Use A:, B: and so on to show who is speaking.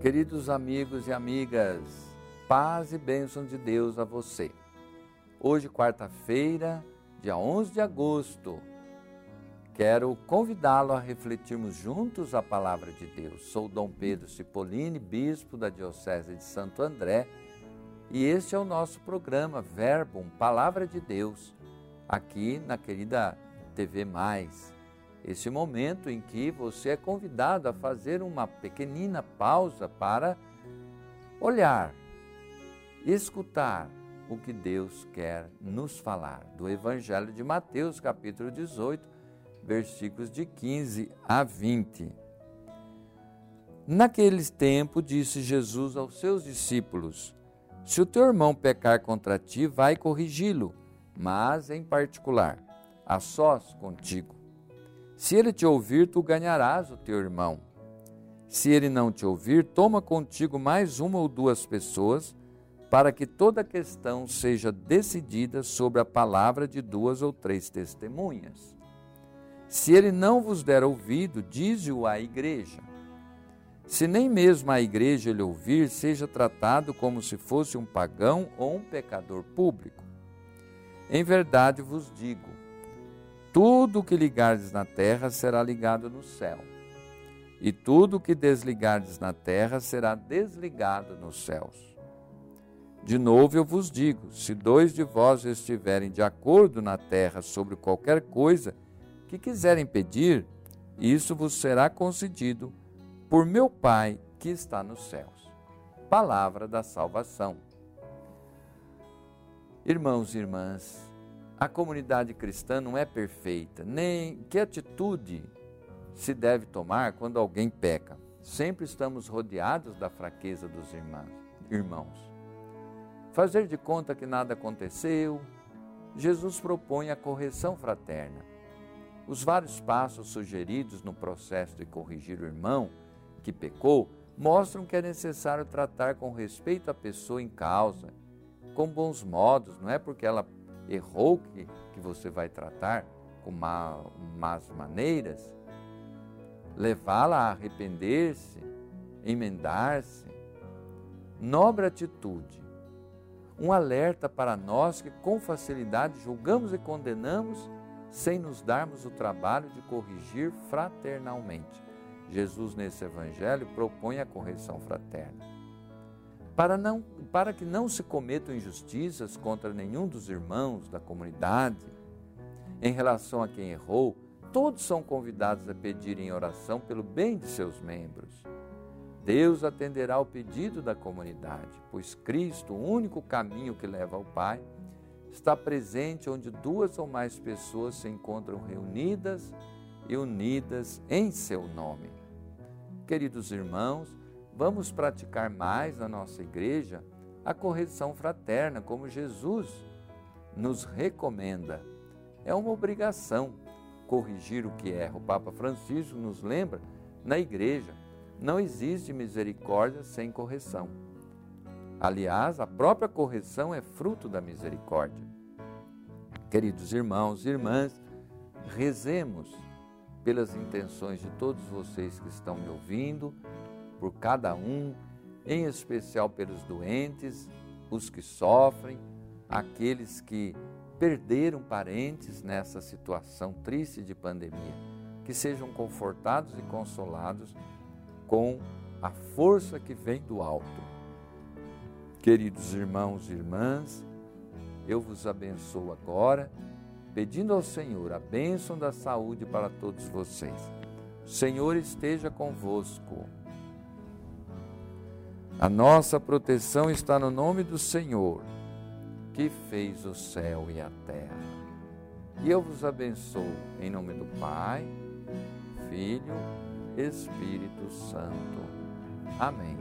A: Queridos amigos e amigas, paz e bênção de Deus a você. Hoje, quarta-feira, dia 11 de agosto, quero convidá-lo a refletirmos juntos a palavra de Deus. Sou Dom Pedro Cipollini, bispo da Diocese de Santo André, e este é o nosso programa Verbo, Palavra de Deus, aqui na querida TV Mais esse momento em que você é convidado a fazer uma pequenina pausa para olhar, escutar o que Deus quer nos falar. Do Evangelho de Mateus, capítulo 18, versículos de 15 a 20. Naqueles tempos, disse Jesus aos seus discípulos: Se o teu irmão pecar contra ti, vai corrigi-lo, mas em particular, a sós contigo. Se ele te ouvir, tu ganharás o teu irmão. Se ele não te ouvir, toma contigo mais uma ou duas pessoas, para que toda questão seja decidida sobre a palavra de duas ou três testemunhas. Se ele não vos der ouvido, dize-o à igreja. Se nem mesmo a igreja ele ouvir, seja tratado como se fosse um pagão ou um pecador público. Em verdade vos digo, tudo o que ligardes na terra será ligado no céu, e tudo o que desligardes na terra será desligado nos céus. De novo eu vos digo: se dois de vós estiverem de acordo na terra sobre qualquer coisa que quiserem pedir, isso vos será concedido por meu Pai que está nos céus. Palavra da salvação. Irmãos e irmãs, a comunidade cristã não é perfeita, nem que atitude se deve tomar quando alguém peca. Sempre estamos rodeados da fraqueza dos irmãos. Fazer de conta que nada aconteceu, Jesus propõe a correção fraterna. Os vários passos sugeridos no processo de corrigir o irmão que pecou mostram que é necessário tratar com respeito a pessoa em causa, com bons modos, não é porque ela errou que, que você vai tratar com má, más maneiras, levá-la a arrepender-se, emendar-se. Nobre atitude, um alerta para nós que com facilidade julgamos e condenamos sem nos darmos o trabalho de corrigir fraternalmente. Jesus, nesse evangelho, propõe a correção fraterna para, não, para que não se cometam injustiças contra nenhum dos irmãos da comunidade. Em relação a quem errou, todos são convidados a pedir em oração pelo bem de seus membros. Deus atenderá ao pedido da comunidade, pois Cristo, o único caminho que leva ao Pai, está presente onde duas ou mais pessoas se encontram reunidas e unidas em seu nome. Queridos irmãos, Vamos praticar mais na nossa igreja a correção fraterna, como Jesus nos recomenda. É uma obrigação corrigir o que erra. O Papa Francisco nos lembra na igreja. Não existe misericórdia sem correção. Aliás, a própria correção é fruto da misericórdia. Queridos irmãos e irmãs, rezemos pelas intenções de todos vocês que estão me ouvindo, por cada um, em especial pelos doentes, os que sofrem, aqueles que perderam parentes nessa situação triste de pandemia, que sejam confortados e consolados com a força que vem do alto. Queridos irmãos e irmãs, eu vos abençoo agora, pedindo ao Senhor a bênção da saúde para todos vocês. O Senhor esteja convosco. A nossa proteção está no nome do Senhor, que fez o céu e a terra. E eu vos abençoo em nome do Pai, Filho, Espírito Santo. Amém.